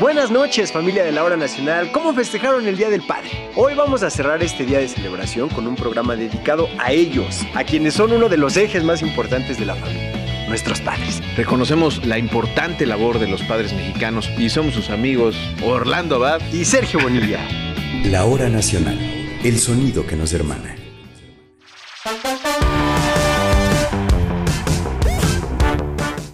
Buenas noches familia de la hora nacional, ¿cómo festejaron el Día del Padre? Hoy vamos a cerrar este día de celebración con un programa dedicado a ellos, a quienes son uno de los ejes más importantes de la familia, nuestros padres. Reconocemos la importante labor de los padres mexicanos y somos sus amigos Orlando Abad y Sergio Bonilla. La hora nacional, el sonido que nos hermana.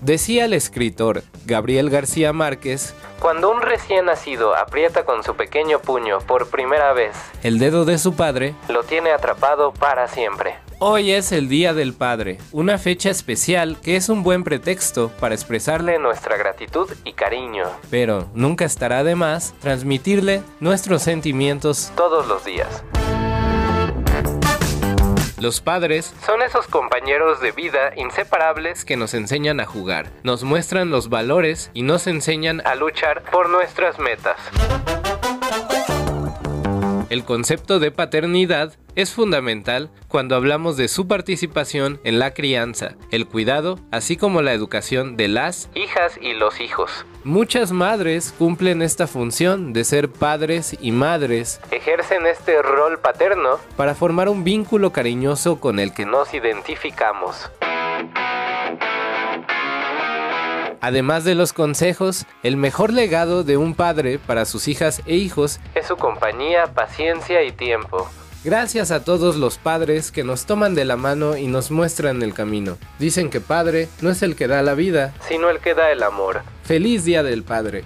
Decía el escritor Gabriel García Márquez, cuando un recién nacido aprieta con su pequeño puño por primera vez el dedo de su padre, lo tiene atrapado para siempre. Hoy es el Día del Padre, una fecha especial que es un buen pretexto para expresarle nuestra gratitud y cariño, pero nunca estará de más transmitirle nuestros sentimientos todos los días. Los padres son esos compañeros de vida inseparables que nos enseñan a jugar, nos muestran los valores y nos enseñan a luchar por nuestras metas. El concepto de paternidad es fundamental cuando hablamos de su participación en la crianza, el cuidado, así como la educación de las hijas y los hijos. Muchas madres cumplen esta función de ser padres y madres, ejercen este rol paterno para formar un vínculo cariñoso con el que nos identificamos. Además de los consejos, el mejor legado de un padre para sus hijas e hijos es su compañía, paciencia y tiempo. Gracias a todos los padres que nos toman de la mano y nos muestran el camino. Dicen que padre no es el que da la vida, sino el que da el amor. Feliz Día del Padre.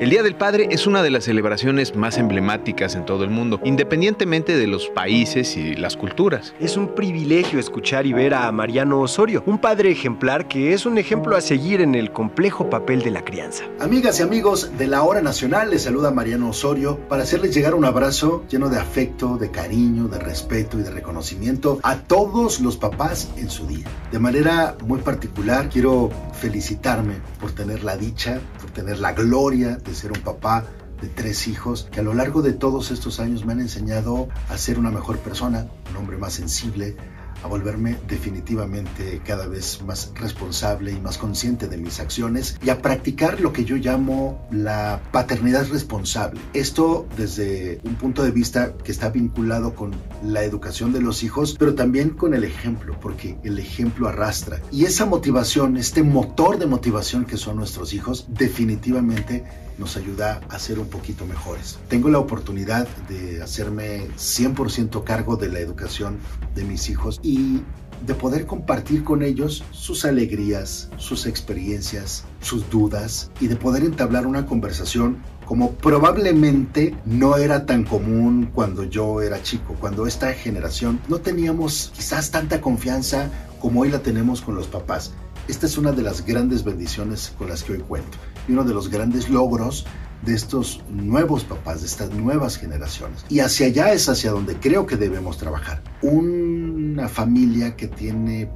El Día del Padre es una de las celebraciones más emblemáticas en todo el mundo, independientemente de los países y las culturas. Es un privilegio escuchar y ver a Mariano Osorio, un padre ejemplar que es un ejemplo a seguir en el complejo papel de la crianza. Amigas y amigos de la Hora Nacional, les saluda Mariano Osorio para hacerles llegar un abrazo lleno de afecto, de cariño, de respeto y de reconocimiento a todos los papás en su día. De manera muy particular, quiero felicitarme por tener la dicha, por tener la gloria de ser un papá de tres hijos que a lo largo de todos estos años me han enseñado a ser una mejor persona, un hombre más sensible, a volverme definitivamente cada vez más responsable y más consciente de mis acciones y a practicar lo que yo llamo la paternidad responsable. Esto desde un punto de vista que está vinculado con la educación de los hijos, pero también con el ejemplo, porque el ejemplo arrastra. Y esa motivación, este motor de motivación que son nuestros hijos, definitivamente nos ayuda a ser un poquito mejores. Tengo la oportunidad de hacerme 100% cargo de la educación de mis hijos y de poder compartir con ellos sus alegrías, sus experiencias, sus dudas y de poder entablar una conversación como probablemente no era tan común cuando yo era chico, cuando esta generación no teníamos quizás tanta confianza como hoy la tenemos con los papás. Esta es una de las grandes bendiciones con las que hoy cuento y uno de los grandes logros de estos nuevos papás, de estas nuevas generaciones. Y hacia allá es hacia donde creo que debemos trabajar. Una familia que tiene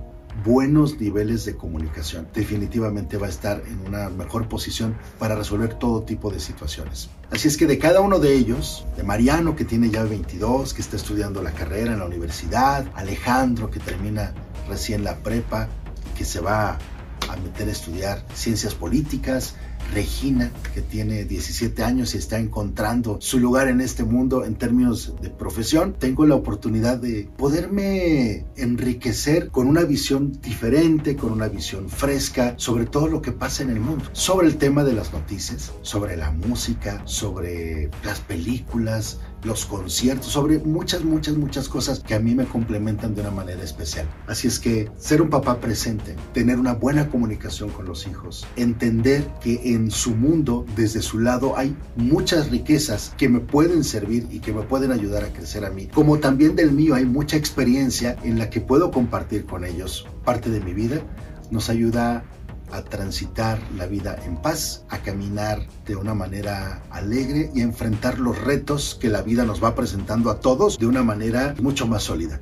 buenos niveles de comunicación definitivamente va a estar en una mejor posición para resolver todo tipo de situaciones. Así es que de cada uno de ellos, de Mariano que tiene ya 22, que está estudiando la carrera en la universidad, Alejandro que termina recién la prepa, que se va a meter a estudiar ciencias políticas, Regina, que tiene 17 años y está encontrando su lugar en este mundo en términos de profesión, tengo la oportunidad de poderme enriquecer con una visión diferente, con una visión fresca sobre todo lo que pasa en el mundo, sobre el tema de las noticias, sobre la música, sobre las películas, los conciertos, sobre muchas, muchas, muchas cosas que a mí me complementan de una manera especial. Así es que ser un papá presente, tener una buena comunicación con los hijos, entender que en su mundo, desde su lado, hay muchas riquezas que me pueden servir y que me pueden ayudar a crecer a mí. Como también del mío hay mucha experiencia en la que puedo compartir con ellos parte de mi vida, nos ayuda a transitar la vida en paz, a caminar de una manera alegre y a enfrentar los retos que la vida nos va presentando a todos de una manera mucho más sólida.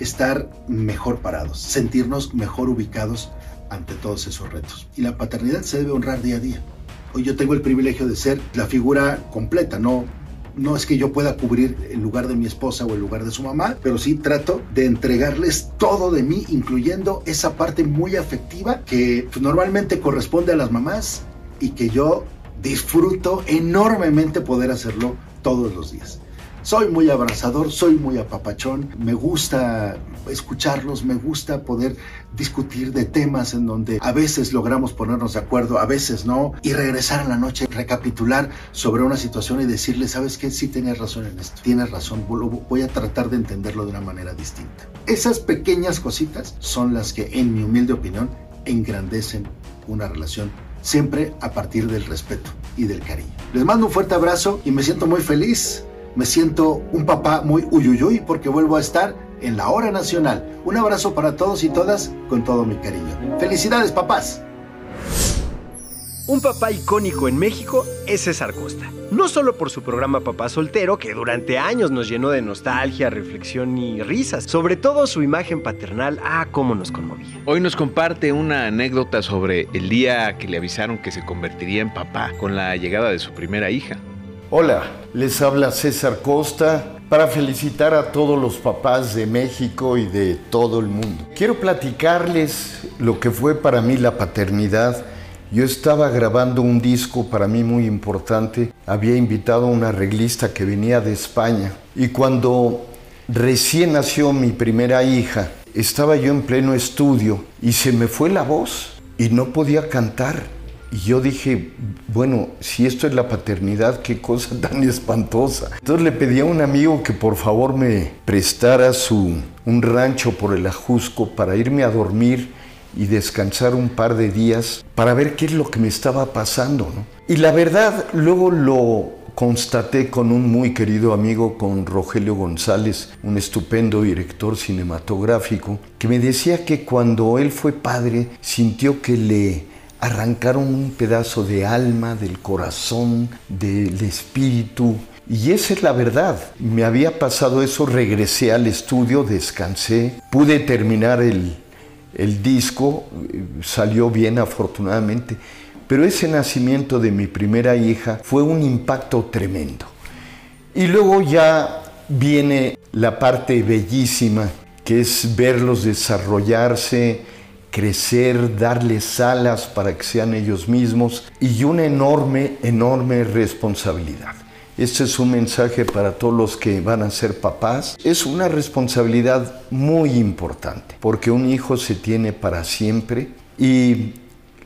Estar mejor parados, sentirnos mejor ubicados ante todos esos retos. Y la paternidad se debe honrar día a día. Hoy yo tengo el privilegio de ser la figura completa, no no es que yo pueda cubrir el lugar de mi esposa o el lugar de su mamá, pero sí trato de entregarles todo de mí, incluyendo esa parte muy afectiva que pues, normalmente corresponde a las mamás y que yo disfruto enormemente poder hacerlo todos los días. Soy muy abrazador, soy muy apapachón, me gusta escucharlos, me gusta poder discutir de temas en donde a veces logramos ponernos de acuerdo, a veces no, y regresar a la noche, recapitular sobre una situación y decirle, ¿sabes qué? Sí tienes razón en esto, tienes razón, voy a tratar de entenderlo de una manera distinta. Esas pequeñas cositas son las que, en mi humilde opinión, engrandecen una relación siempre a partir del respeto y del cariño. Les mando un fuerte abrazo y me siento muy feliz me siento un papá muy uyuyuy porque vuelvo a estar en la hora nacional. Un abrazo para todos y todas con todo mi cariño. Felicidades, papás. Un papá icónico en México es César Costa. No solo por su programa Papá Soltero, que durante años nos llenó de nostalgia, reflexión y risas, sobre todo su imagen paternal, ah, cómo nos conmovía. Hoy nos comparte una anécdota sobre el día que le avisaron que se convertiría en papá con la llegada de su primera hija. Hola, les habla César Costa para felicitar a todos los papás de México y de todo el mundo. Quiero platicarles lo que fue para mí la paternidad. Yo estaba grabando un disco para mí muy importante. Había invitado a una arreglista que venía de España. Y cuando recién nació mi primera hija, estaba yo en pleno estudio y se me fue la voz y no podía cantar. Y yo dije, bueno, si esto es la paternidad, qué cosa tan espantosa. Entonces le pedí a un amigo que por favor me prestara su, un rancho por el Ajusco para irme a dormir y descansar un par de días para ver qué es lo que me estaba pasando. Y la verdad, luego lo constaté con un muy querido amigo, con Rogelio González, un estupendo director cinematográfico, que me decía que cuando él fue padre sintió que le arrancaron un pedazo de alma, del corazón, del espíritu. Y esa es la verdad. Me había pasado eso, regresé al estudio, descansé, pude terminar el, el disco, salió bien afortunadamente, pero ese nacimiento de mi primera hija fue un impacto tremendo. Y luego ya viene la parte bellísima, que es verlos desarrollarse, crecer, darles alas para que sean ellos mismos y una enorme, enorme responsabilidad. Este es un mensaje para todos los que van a ser papás. Es una responsabilidad muy importante porque un hijo se tiene para siempre y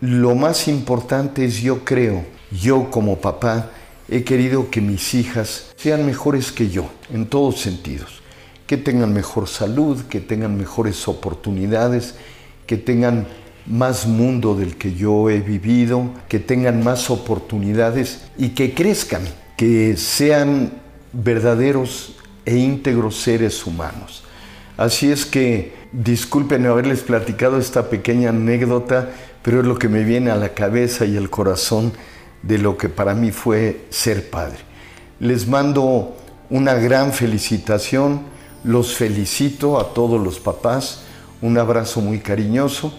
lo más importante es yo creo, yo como papá he querido que mis hijas sean mejores que yo en todos sentidos, que tengan mejor salud, que tengan mejores oportunidades que tengan más mundo del que yo he vivido, que tengan más oportunidades y que crezcan, que sean verdaderos e íntegros seres humanos. Así es que disculpen haberles platicado esta pequeña anécdota, pero es lo que me viene a la cabeza y al corazón de lo que para mí fue ser padre. Les mando una gran felicitación, los felicito a todos los papás, un abrazo muy cariñoso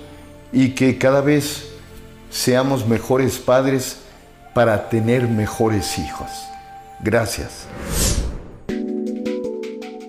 y que cada vez seamos mejores padres para tener mejores hijos. Gracias.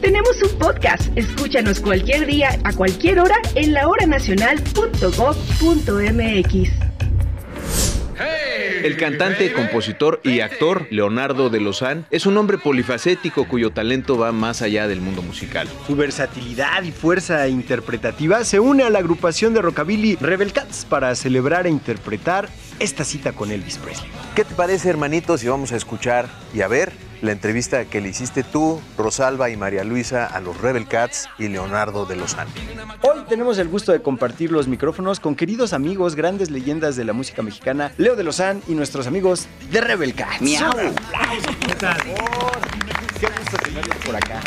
Tenemos un podcast. Escúchanos cualquier día, a cualquier hora, en lahoranacional.gov.mx. El cantante, compositor y actor Leonardo de Lozán es un hombre polifacético cuyo talento va más allá del mundo musical. Su versatilidad y fuerza interpretativa se une a la agrupación de rockabilly Rebel Cats para celebrar e interpretar esta cita con Elvis Presley. ¿Qué te parece, hermanitos, si vamos a escuchar y a ver la entrevista que le hiciste tú, Rosalba y María Luisa a los Rebel Cats y Leonardo de Lozán. Hoy tenemos el gusto de compartir los micrófonos con queridos amigos, grandes leyendas de la música mexicana, Leo de Lozán y nuestros amigos de Rebel Cats. ¡Miau! Qué gusto por acá.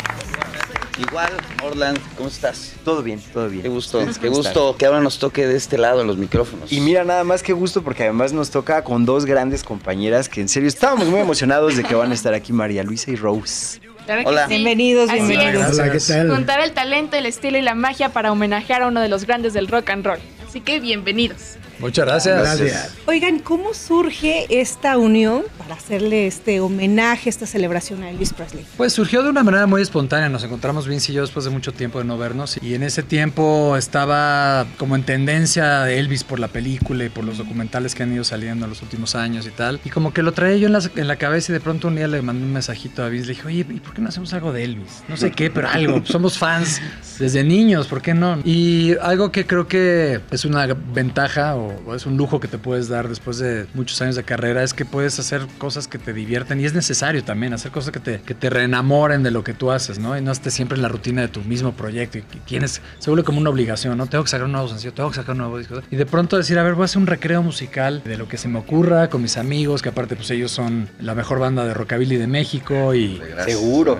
Igual, Orland, ¿cómo estás? Todo bien, todo bien. Qué gusto, ¿Ustedes qué gusto que ahora nos toque de este lado en los micrófonos. Y mira, nada más que gusto porque además nos toca con dos grandes compañeras que en serio estábamos muy emocionados de que van a estar aquí María Luisa y Rose. Claro Hola. sí. Bienvenidos, Así bienvenidos. es. Hola, ¿qué tal? Juntar el talento, el estilo y la magia para homenajear a uno de los grandes del rock and roll. Así que bienvenidos. Muchas gracias. Gracias. Oigan, ¿cómo surge esta unión para hacerle este homenaje, esta celebración a Elvis Presley? Pues surgió de una manera muy espontánea. Nos encontramos Vince y yo después de mucho tiempo de no vernos. Y en ese tiempo estaba como en tendencia Elvis por la película y por los documentales que han ido saliendo en los últimos años y tal. Y como que lo traía yo en la, en la cabeza y de pronto un día le mandé un mensajito a Vince. Le dije, oye, ¿y por qué no hacemos algo de Elvis? No sé qué, pero algo. Somos fans desde niños, ¿por qué no? Y algo que creo que es una ventaja o, o es un lujo que te puedes dar después de muchos años de carrera es que puedes hacer cosas que te divierten y es necesario también hacer cosas que te, que te reenamoren de lo que tú haces, ¿no? Y no estés siempre en la rutina de tu mismo proyecto y que tienes, se vuelve como una obligación, ¿no? Tengo que sacar un nuevo sencillo, tengo que sacar un nuevo disco. Y de pronto decir, a ver, voy a hacer un recreo musical de lo que se me ocurra con mis amigos, que aparte pues ellos son la mejor banda de rockabilly de México y... Seguro.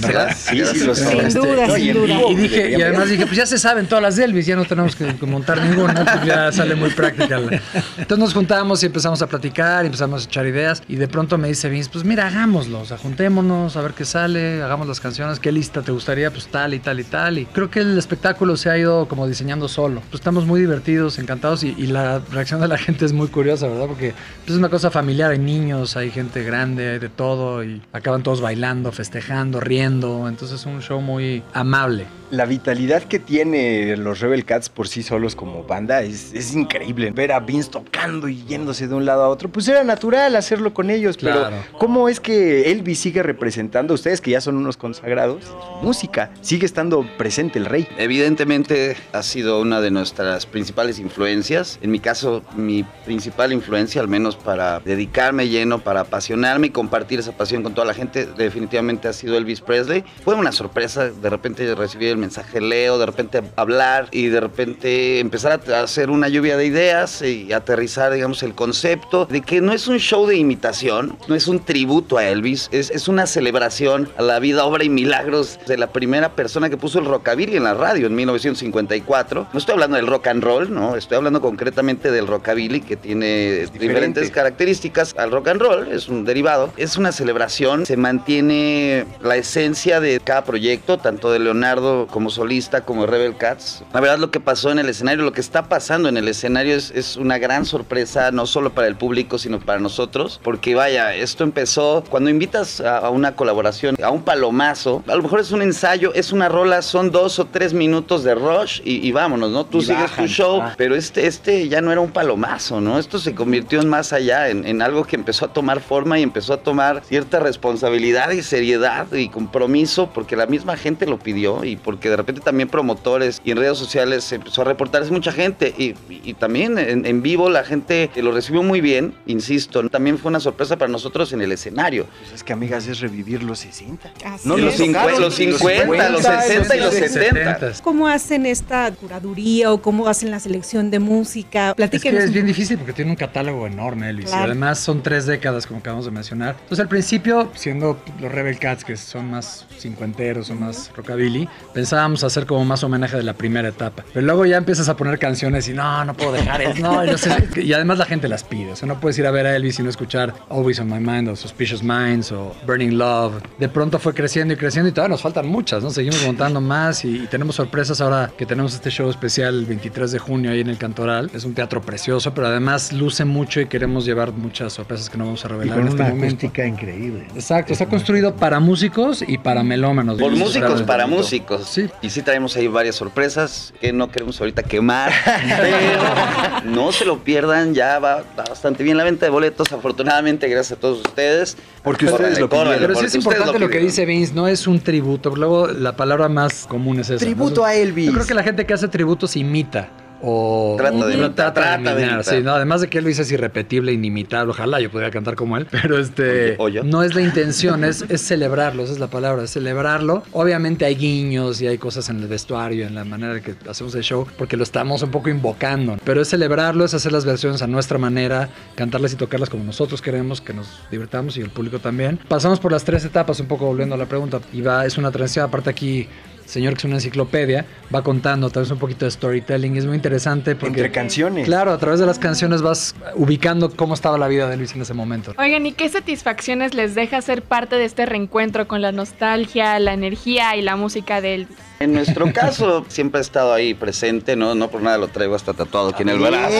¿Verdad? Sí, sí, lo son. Sin duda, No, y sin en duda. vivo Y dije, y además dije, pues ya se saben todas las de Elvis, ya no tenemos que, que montar ninguna, pues ya sale muy práctica. Entonces nos juntamos y empezamos a platicar, empezamos a echar ideas, y de pronto me dice Vince, pues mira, hagámoslo, o sea, juntémonos, a ver qué sale, hagamos las canciones, qué lista te gustaría, pues tal y tal y tal. Y creo que el espectáculo se ha ido como diseñando solo. Pues estamos muy divertidos, encantados, y, y la reacción de la gente es muy curiosa, ¿verdad? Porque pues, es una cosa familiar, hay niños, hay gente grande, hay de todo, y acaban todos bailando, festejando, riendo, entonces es un show muy amable. La vitalidad que tiene los Rebel Cats por sí solos como banda es, es increíble. Ver a Vince tocando y yéndose de un lado a otro, pues era natural hacerlo con ellos. Claro. Pero ¿cómo es que Elvis sigue representando a ustedes que ya son unos consagrados? Su música sigue estando presente el rey. Evidentemente ha sido una de nuestras principales influencias. En mi caso, mi principal influencia, al menos para dedicarme lleno, para apasionarme y compartir esa pasión con toda la gente, definitivamente ha sido Elvis Presley. Fue una sorpresa de repente recibir el mensaje de Leo, de repente hablar y de repente empezar a hacer una lluvia de ideas y aterrizar, digamos, el concepto de que no es un show de imitación, no es un tributo a Elvis, es, es una celebración a la vida, obra y milagros de la primera persona que puso el rockabilly en la radio en 1954. No estoy hablando del rock and roll, no, estoy hablando concretamente del rockabilly que tiene diferentes características al rock and roll, es un derivado. Es una celebración, se mantiene la esencia de cada proyecto, tanto de Leonardo como solista, como Rebel Cats. La verdad lo que pasó en el escenario, lo que está pasando en el escenario es, es una gran sorpresa, no solo para el público, sino para nosotros, porque vaya, esto empezó cuando invitas a, a una colaboración, a un palomazo, a lo mejor es un ensayo, es una rola, son dos o tres minutos de rush y, y vámonos, ¿no? Tú Y sigues bajan. tu show, Ah. pero este, este ya no era un palomazo, ¿no? Esto se convirtió en más allá, en, en algo que empezó a tomar forma y empezó a tomar cierta responsabilidad y seriedad y compromiso, porque la misma gente lo pidió y porque de repente también promotores y en redes sociales se empezó a reportarse mucha gente y, y también en, en vivo la gente lo recibió muy bien, insisto, también fue una sorpresa para nosotros en el escenario. Pues es que, amigas, es revivir los 60. Así No, es. los, cincue- los 50, los 60 y los 70. ¿Cómo hacen esta curaduría o cómo hacen la selección de música? Es que Platíquenos. es bien difícil porque tiene un catálogo enorme, Elvis. Claro. Y además son tres décadas, como acabamos de mencionar. Entonces, al principio, siendo los Rebel Cats, que son más cincuenteros o más rockabilly, pensábamos hacer como más homenaje de la primera etapa. Pero luego ya empiezas a poner canciones y no, no puedo dejar eso. No, yo sé. Y además la gente las pide. O sea, no puedes ir a ver a Elvis y no escuchar Always on My Mind o Suspicious Minds o Burning Love. De pronto fue creciendo y creciendo y todavía nos faltan muchas, ¿no? Seguimos montando más y, y tenemos sorpresas ahora que tenemos este show especial el 23 de junio ahí en el Cantoral. Es un teatro precioso, pero además luce mucho y queremos llevar muchas sorpresas que no vamos a Y revelar con en este una momento. acústica increíble. Exacto, está construido para músicos y para melómanos. Por músicos para músicos. Sí. Y sí traemos ahí varias sorpresas que no queremos ahorita quemar. pero no se lo pierdan, ya va, va bastante bien la venta de boletos, afortunadamente, gracias a todos ustedes. Porque ustedes lo pidieron. Pero sí es importante lo que dice Vince, no es un tributo. porque Luego la palabra más común es esa. Tributo ¿no? a Elvis. Yo creo que la gente que hace tributos imita. O Trata de imitar, trata de imitar. sí, no, además de que Luis es irrepetible, inimitable, ojalá yo pudiera cantar como él, pero este no es la intención, es, es celebrarlo, esa es la palabra, es celebrarlo. Obviamente hay guiños y hay cosas en el vestuario, en la manera que hacemos el show, porque lo estamos un poco invocando, pero es celebrarlo, es hacer las versiones a nuestra manera, cantarlas y tocarlas como nosotros queremos, que nos divertamos y el público también. Pasamos por las tres etapas, un poco volviendo a la pregunta, y va, es una transición, aparte aquí señor que es una enciclopedia, va contando tal vez un poquito de storytelling, es muy interesante porque... Entre canciones. Claro, a través de las canciones vas ubicando cómo estaba la vida de Luis en ese momento. Oigan, ¿y qué satisfacciones les deja ser parte de este reencuentro con la nostalgia, la energía y la música de Elvis? En nuestro caso, siempre ha estado ahí presente, ¿no? No por nada lo traigo hasta tatuado aquí en el brazo.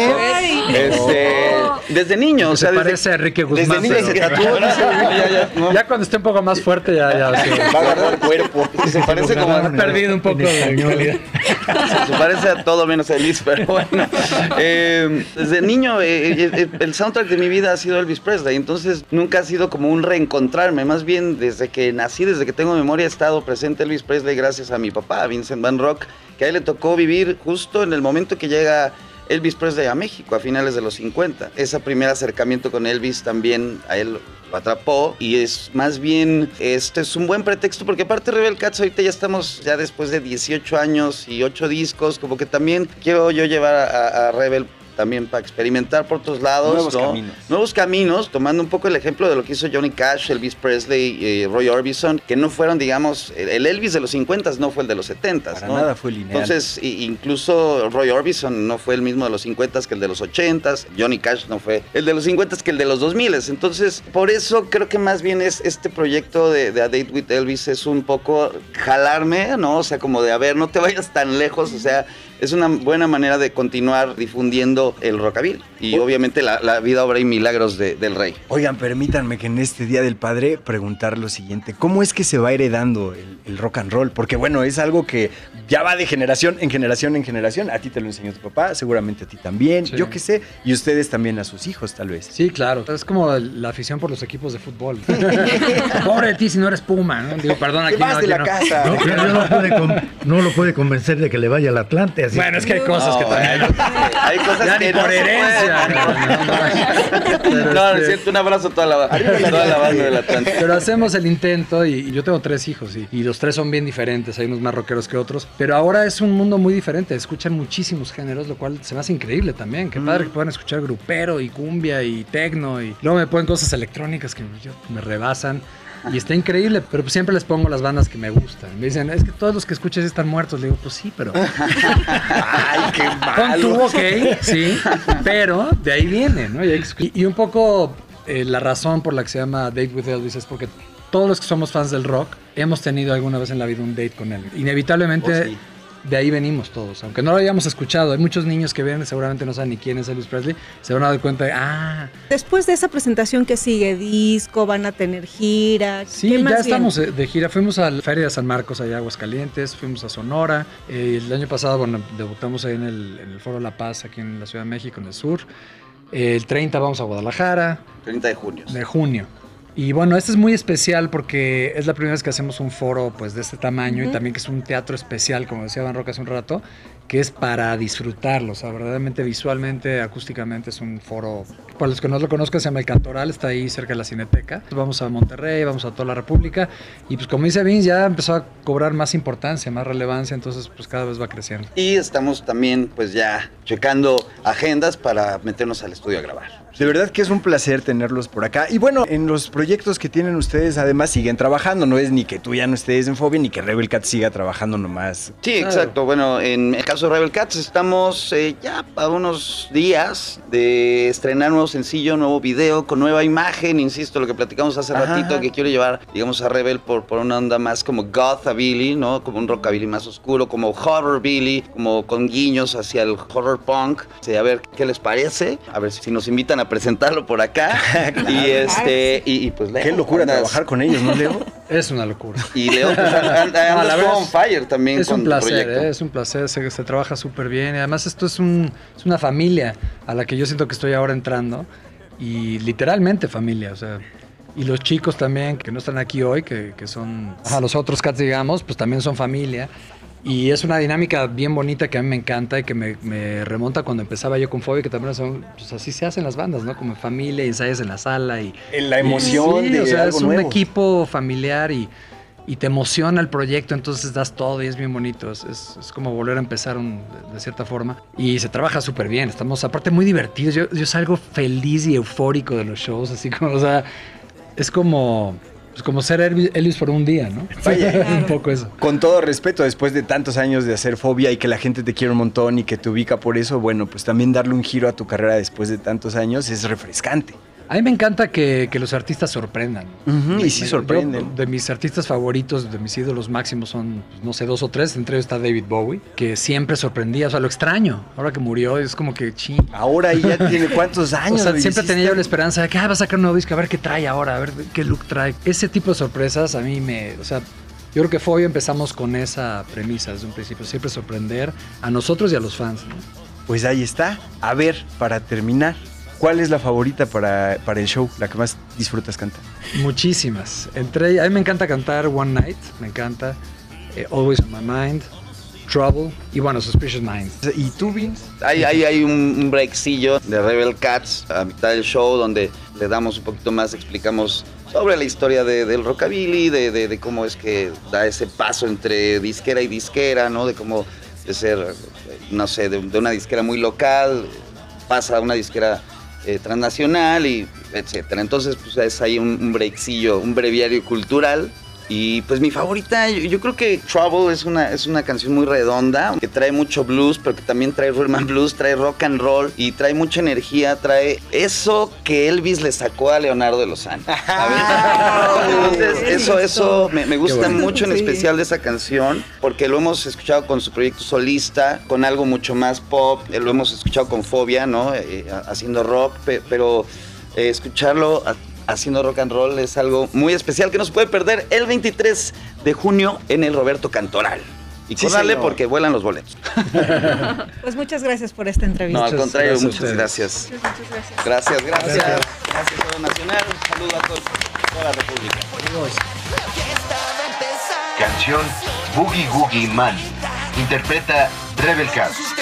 Este, desde niño, o sea, se desde, parece a Enrique Guzmán. desde niño pero- se tatuó, ya, ya, no. Ya cuando esté un poco más fuerte, ya, ya. sí. va a agarrar el cuerpo. Se parece como Ha perdido un poco de. Se parece a todo menos a Elvis, pero bueno. Eh, desde niño, eh, eh, el soundtrack de mi vida ha sido Elvis Presley, entonces nunca ha sido como un reencontrarme. Más bien, desde que nací, desde que tengo memoria, ha estado presente Elvis Presley gracias a mi papá, Vincent Van Rock, que a él le tocó vivir justo en el momento que llega Elvis Presley a México, a finales de los 50. Ese primer acercamiento con Elvis también a él lo atrapó y es más bien, este es un buen pretexto porque aparte Rebel Cats ahorita ya estamos ya después de 18 años y 8 discos, como que también quiero yo llevar a, a Rebel también para experimentar por otros lados. Nuevos ¿no? caminos. Nuevos caminos, tomando un poco el ejemplo de lo que hizo Johnny Cash, Elvis Presley, eh, Roy Orbison, que no fueron, digamos, el el Elvis de los 50 no fue el de los 70 Para ¿no? nada fue lineal. Entonces, incluso Roy Orbison no fue el mismo de los 50 que el de los 80 Johnny Cash no fue el de los 50 que el de los 2000 Entonces, por eso creo que más bien es este proyecto de, de A Date with Elvis es un poco jalarme, ¿no? O sea, como de, a ver, no te vayas tan lejos, o sea, es una buena manera de continuar difundiendo el rockabilly y obviamente la, la vida, obra y milagros de- del rey. Oigan, permítanme que en este Día del Padre preguntar lo siguiente. ¿Cómo es que se va heredando el, el rock and roll? Porque bueno, es algo que ya va de generación en generación en generación. A ti te lo enseñó tu papá, seguramente a ti también, Sí. yo qué sé. Y ustedes también a sus hijos, tal vez. Sí, claro. Es como la afición por los equipos de fútbol. Pobre de ti si no eres Puma, ¿no? Digo, perdón, aquí no, de la no. casa. No, pero no lo puede, no lo puede convencer de que le vaya al Atlante. Así Bueno, es que hay cosas que No, también. Hay cosas Ya que ni no por se herencia. No, no es este- cierto, un abrazo a toda la, toda la banda del Atlántico. Pero hacemos el intento y, y yo tengo tres hijos y, y los tres son bien diferentes, hay unos más rockeros que otros, pero ahora es un mundo muy diferente, escuchan muchísimos géneros, lo cual se me hace increíble también, qué padre que puedan escuchar grupero y cumbia y tecno y luego me ponen cosas electrónicas que yo- me rebasan. Y está increíble, pero pues siempre les pongo las bandas que me gustan. Me dicen, es que todos los que escuchas están muertos. Le digo, pues sí, pero. Ay, qué malo. ok, sí, pero de ahí viene, ¿no? Y, hay que escu- y un poco eh, la razón por la que se llama Date with Elvis es porque todos los que somos fans del rock hemos tenido alguna vez en la vida un date con él. Inevitablemente Oh, sí. De ahí venimos todos, aunque no lo hayamos escuchado. Hay muchos niños que ven, seguramente no saben ni quién es Elvis Presley, se van a dar cuenta de, ah, Después de esa presentación que sigue disco, van a tener gira. Sí, ¿qué ya más viene? estamos de gira. Fuimos a la Feria de San Marcos, allá a Aguascalientes, fuimos a Sonora. Eh, el año pasado, bueno, debutamos ahí en el, en el Foro La Paz, aquí en la Ciudad de México, en el sur. El 30 vamos a Guadalajara, 30 de junio. de junio. Y bueno, este es muy especial porque es la primera vez que hacemos un foro pues de este tamaño y también que es un teatro especial, como decía Van Roca hace un rato, que es para disfrutarlo. O sea, verdaderamente visualmente, acústicamente es un foro. Para los que no lo conozcan, se llama El Cantoral, está ahí cerca de la Cineteca. Vamos a Monterrey, vamos a toda la República. Y pues como dice Vince, ya empezó a cobrar más importancia, más relevancia, entonces pues cada vez va creciendo. Y estamos también, pues ya, checando agendas para meternos al estudio a grabar. De verdad que es un placer tenerlos por acá. Y bueno, en los proyectos que tienen ustedes, además siguen trabajando. No es ni que tú ya no estés en Fobia, ni que Rebel Cat siga trabajando nomás. Sí, Claro. exacto. Bueno, en el caso de Rebel Cats estamos eh, ya a unos días de estrenar nuevo sencillo, nuevo video, con nueva imagen, insisto, lo que platicamos hace Ajá. ratito, que quiero llevar, digamos, a Rebel por, por una onda más como gothabilly, ¿no? Como un rockabilly más oscuro, como horrorbilly, como con guiños hacia el horror punk. Sí, a ver qué les parece, a ver si nos invitan a presentarlo por acá. y este, y, y pues Leo, Qué locura andas- trabajar con ellos, ¿no, Leo? Es una locura. Y Leo, pues, andas No, on fire también Es con un placer, proyecto. ¿eh? es un placer, se, se trabaja súper bien. Y además esto es, un, es una familia a la que yo siento que estoy ahora entrando. Y literalmente familia, o sea... Y los chicos también, que no están aquí hoy, que, que son ajá, los otros cats, digamos, pues también son familia. Y es una dinámica bien bonita que a mí me encanta y que me, me remonta cuando empezaba yo con Fobia, que también son, pues así se hacen las bandas, ¿no? Como familia, ensayos en la sala y... En la emoción Sí, de o sea, algo es un nuevo. equipo familiar y, y te emociona el proyecto, entonces das todo y es bien bonito. Es, es- es como volver a empezar un- de, de cierta forma. Y se trabaja súper bien. Estamos, aparte, muy divertidos. Yo, yo salgo feliz y eufórico de los shows, así como, o sea, es como, pues como ser Elvis, por un día, ¿no? Vaya. un poco eso. Con todo respeto, después de tantos años de hacer fobia y que la gente te quiere un montón y que te ubica por eso, bueno, pues también darle un giro a tu carrera después de tantos años es refrescante. A mí me encanta que, que los artistas sorprendan. Ujú, y sí Me- sorprenden. yo, de mis artistas favoritos, de mis ídolos máximos son, pues, no sé, dos o tres. Entre ellos está David Bowie, que siempre sorprendía. O sea, lo extraño. Ahora que murió, es como que ching. Ahora ya tiene cuántos O años. sea, lo siempre hiciste? tenía yo la esperanza de que ah, va a sacar un nuevo disco, a ver qué trae ahora, a ver qué look trae. Ese tipo de sorpresas a mí me. O sea, yo creo que Fobia empezamos con esa premisa desde un principio. Siempre sorprender a nosotros y a los fans. ¿no? Pues ahí está. A ver, para terminar, ¿cuál es la favorita para, para el show? La que más disfrutas cantar. Muchísimas. Entre a mí me encanta cantar One Night, me encanta. eh, Always on My Mind, Trouble y bueno, Suspicious Minds. ¿Y tú, Vince? Hay, hay, hay un, breakcillo de Rebel Cats a mitad del show donde le damos un poquito más, explicamos sobre la historia de- del rockabilly, de, de- de cómo es que da ese paso entre disquera y disquera, ¿no? De cómo de ser, no sé, de, de una disquera muy local, pasa a una disquera eh, transnacional y etcétera. Entonces, pues es ahí un, un un breviario cultural. Y pues mi favorita, yo, yo creo que Trouble es una, es una canción muy redonda, que trae mucho blues, pero que también trae rhythm and blues, trae rock and roll y trae mucha energía, trae eso que Elvis le sacó a Leonardo de Lozano. Entonces, eso, eso me, me gusta bueno. mucho en Sí. especial de esa canción, porque lo hemos escuchado con su proyecto solista, con algo mucho más pop, eh, lo hemos escuchado con Fobia, ¿no? Eh, ha- haciendo rock, pe- pero eh, escucharlo a- haciendo rock and roll es algo muy especial que no se puede perder el 23 de junio en el Roberto Cantoral. Y Sí, córrale señor. porque vuelan los boletos. Pues muchas gracias por esta entrevista. No, al contrario, gracias a muchas ustedes. gracias. Muchas gracias. Gracias, gracias. Gracias, Oro Nacional. Un saludo a todos, toda la República. Canción Boogie Woogie Man. Interpreta Rebel Cats.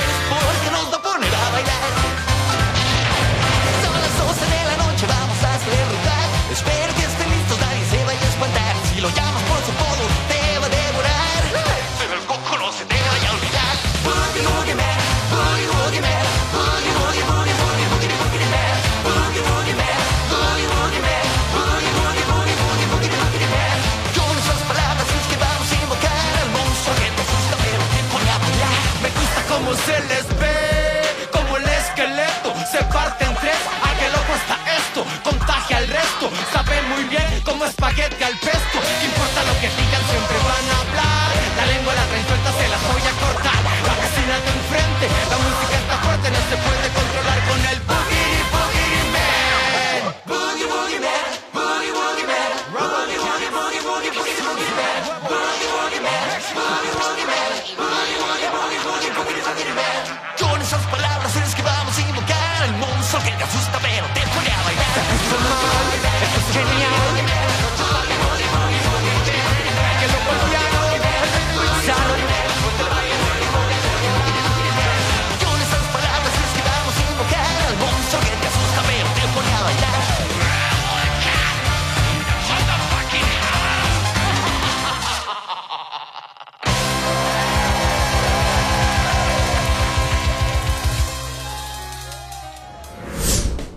Cómo se les ve, como el esqueleto se parte en tres. A qué loco está esto, contagia al resto. Saben muy bien como espagueti al pesto. No importa lo que digan, siempre van a hablar. La lengua la traen suelta, se las voy a cortar. La vecina de enfrente, la música está fuerte, no se puede pone a bailar. Esto es genial.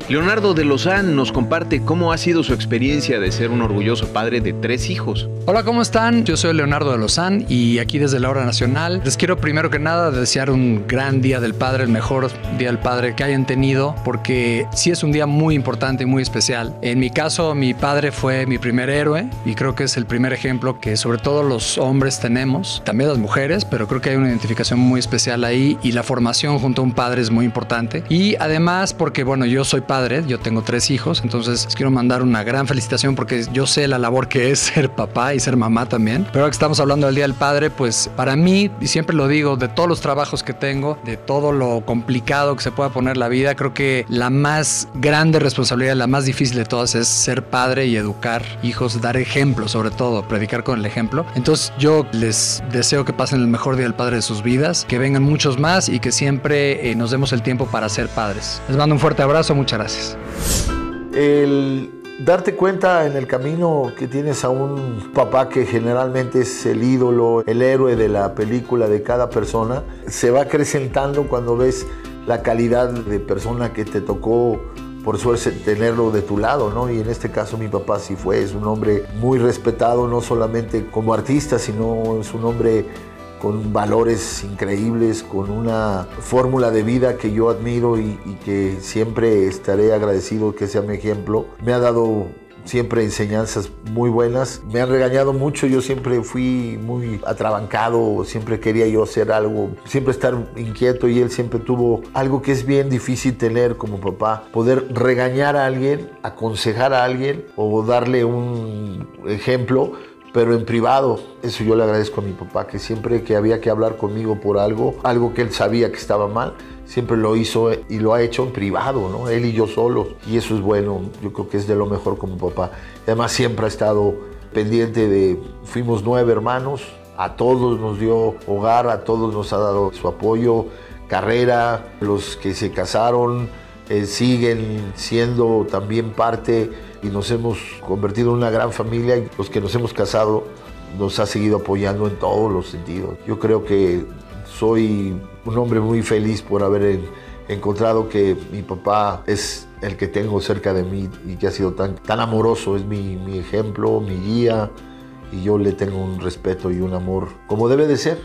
Leonardo de Lozán nos comparte cómo ha sido su experiencia de ser un orgulloso padre de tres hijos. Hola, ¿cómo están? Yo soy Leonardo de Lozán y aquí desde la Hora Nacional les quiero primero que nada desear un gran Día del Padre, el mejor Día del Padre que hayan tenido, porque sí es un día muy importante y muy especial. En mi caso, mi padre fue mi primer héroe y creo que es el primer ejemplo que sobre todo los hombres tenemos, también las mujeres, pero creo que hay una identificación muy especial ahí y la formación junto a un padre es muy importante. Y además porque, bueno, yo soy padre padre, yo tengo tres hijos, entonces les quiero mandar una gran felicitación porque yo sé la labor que es ser papá y ser mamá también. Pero ahora que estamos hablando del Día del Padre, pues para mí, y siempre lo digo, de todos los trabajos que tengo, de todo lo complicado que se pueda poner la vida, creo que la más grande responsabilidad, la más difícil de todas es ser padre y educar hijos, dar ejemplo sobre todo, predicar con el ejemplo. Entonces yo les deseo que pasen el mejor Día del Padre de sus vidas, que vengan muchos más y que siempre eh, nos demos el tiempo para ser padres. Les mando un fuerte abrazo, muchas gracias. El darte cuenta en el camino que tienes a un papá que generalmente es el ídolo, el héroe de la película de cada persona, se va acrecentando cuando ves la calidad de persona que te tocó por suerte tenerlo de tu lado, ¿no? Y en este caso mi papá sí fue, es un hombre muy respetado, no solamente como artista, sino es un hombre con valores increíbles, con una fórmula de vida que yo admiro y, que siempre estaré agradecido que sea mi ejemplo. Me ha dado siempre enseñanzas muy buenas. Me han regañado mucho, yo siempre fui muy atrabancado, siempre quería yo hacer algo, siempre estar inquieto y él siempre tuvo algo que es bien difícil tener como papá, poder regañar a alguien, aconsejar a alguien o darle un ejemplo pero en privado. Eso yo le agradezco a mi papá, que siempre que había que hablar conmigo por algo, algo que él sabía que estaba mal, siempre lo hizo y lo ha hecho en privado, ¿no? Él y yo solo. Y eso es bueno, yo creo que es de lo mejor como papá. Además siempre ha estado pendiente de, fuimos nueve hermanos, a todos nos dio hogar, a todos nos ha dado su apoyo, carrera, los que se casaron eh, siguen siendo también parte y nos hemos convertido en una gran familia y los que nos hemos casado nos ha seguido apoyando en todos los sentidos. Yo creo que soy un hombre muy feliz por haber en- encontrado que mi papá es el que tengo cerca de mí y que ha sido tan, tan amoroso, es mi, mi ejemplo, mi guía y yo le tengo un respeto y un amor como debe de ser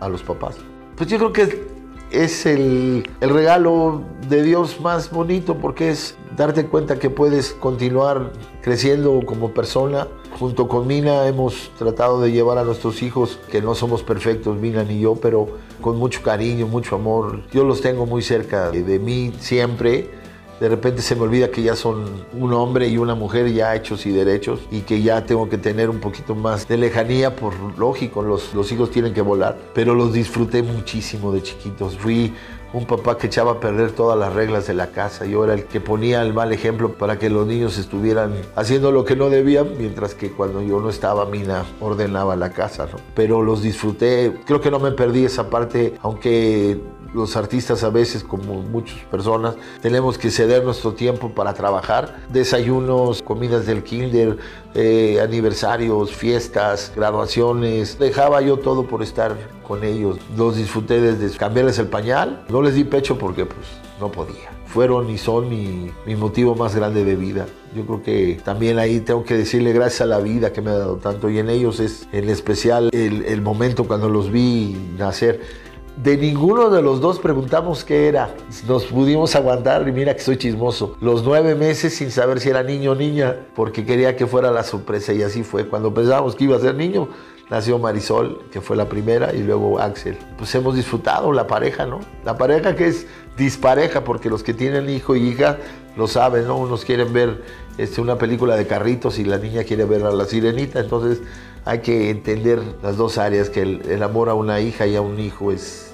a los papás. Pues yo creo que es el, el regalo de Dios más bonito porque es darte cuenta que puedes continuar creciendo como persona. Junto con Mina hemos tratado de llevar a nuestros hijos, que no somos perfectos, Mina ni yo, pero con mucho cariño, mucho amor. Yo los tengo muy cerca de, de mí siempre. De repente se me olvida que ya son un hombre y una mujer ya hechos y derechos y que ya tengo que tener un poquito más de lejanía, por lógico, los, los hijos tienen que volar, pero los disfruté muchísimo de chiquitos. Fui un papá que echaba a perder todas las reglas de la casa. Yo era el que ponía el mal ejemplo para que los niños estuvieran haciendo lo que no debían, mientras que cuando yo no estaba, Mina ordenaba la casa. ¿no? Pero los disfruté. Creo que no me perdí esa parte, aunque los artistas a veces, como muchas personas, tenemos que ceder nuestro tiempo para trabajar. Desayunos, comidas del kinder, eh, aniversarios, fiestas, graduaciones. Dejaba yo todo por estar con ellos. Los disfruté desde cambiarles el pañal. No les di pecho porque pues no podía. Fueron y son mi, mi motivo más grande de vida. Yo creo que también ahí tengo que decirle gracias a la vida que me ha dado tanto y en ellos es en especial el, el momento cuando los vi nacer. De ninguno de los dos preguntamos qué era. Nos pudimos aguantar y mira que soy chismoso. Los nueve meses sin saber si era niño o niña, porque quería que fuera la sorpresa y así fue. Cuando pensábamos que iba a ser niño, nació Marisol, que fue la primera, y luego Axel. Pues hemos disfrutado la pareja, ¿no? La pareja que es dispareja, porque los que tienen hijo y hija lo saben, ¿no? Unos quieren ver este, una película de carritos y la niña quiere ver a la sirenita, entonces hay que entender las dos áreas, que el, el amor a una hija y a un hijo es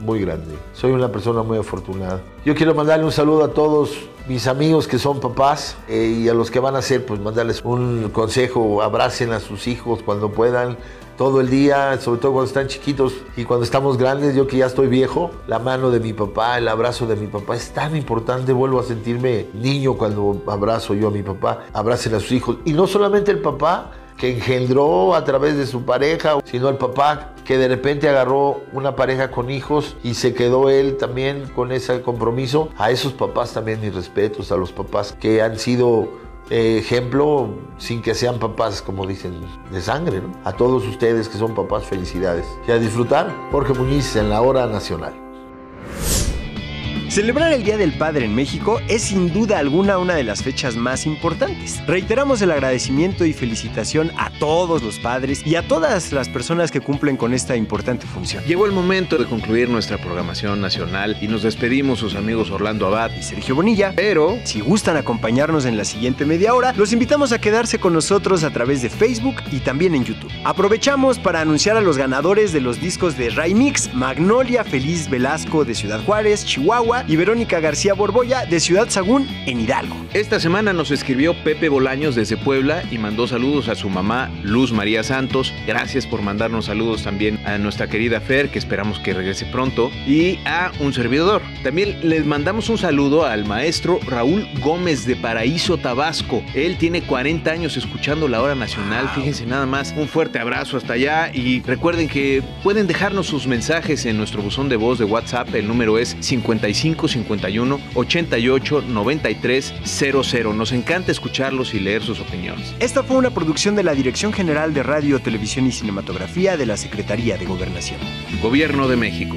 muy grande. Soy una persona muy afortunada. Yo quiero mandarle un saludo a todos mis amigos que son papás eh, y a los que van a ser, pues mandarles un consejo, abracen a sus hijos cuando puedan, todo el día, sobre todo cuando están chiquitos y cuando estamos grandes, yo que ya estoy viejo, la mano de mi papá, el abrazo de mi papá es tan importante, vuelvo a sentirme niño cuando abrazo yo a mi papá, abracen a sus hijos y no solamente el papá, que engendró a través de su pareja, sino el papá que de repente agarró una pareja con hijos y se quedó él también con ese compromiso. A esos papás también mis respetos, a los papás que han sido eh, ejemplo sin que sean papás, como dicen, de sangre. ¿no? A todos ustedes que son papás, felicidades. Y a disfrutar, Jorge Muñiz en la hora nacional. Celebrar el Día del Padre en México es sin duda alguna una de las fechas más importantes. Reiteramos el agradecimiento y felicitación a todos los padres y a todas las personas que cumplen con esta importante función. Llegó el momento de concluir nuestra programación nacional y nos despedimos sus amigos Orlando Abad y Sergio Bonilla. Pero, si gustan acompañarnos en la siguiente media hora, los invitamos a quedarse con nosotros a través de Facebook y también en YouTube. Aprovechamos para anunciar a los ganadores de los discos de Ray Mix, Magnolia Feliz Velasco de Ciudad Juárez, Chihuahua y Verónica García Borboya de Ciudad Sagún en Hidalgo. Esta semana nos escribió Pepe Bolaños desde Puebla y mandó saludos a su mamá Luz María Santos. Gracias por mandarnos saludos también a nuestra querida Fer, que esperamos que regrese pronto, y a un servidor. También les mandamos un saludo al maestro Raúl Gómez de Paraíso, Tabasco. Él tiene 40 años escuchando la hora nacional. Fíjense nada más. Un fuerte abrazo hasta allá y recuerden que pueden dejarnos sus mensajes en nuestro buzón de voz de WhatsApp. El número es 55 51 88 93 00. Nos encanta escucharlos y leer sus opiniones. Esta fue una producción de la Dirección General de Radio, Televisión y Cinematografía de la Secretaría de Gobernación. Gobierno de México.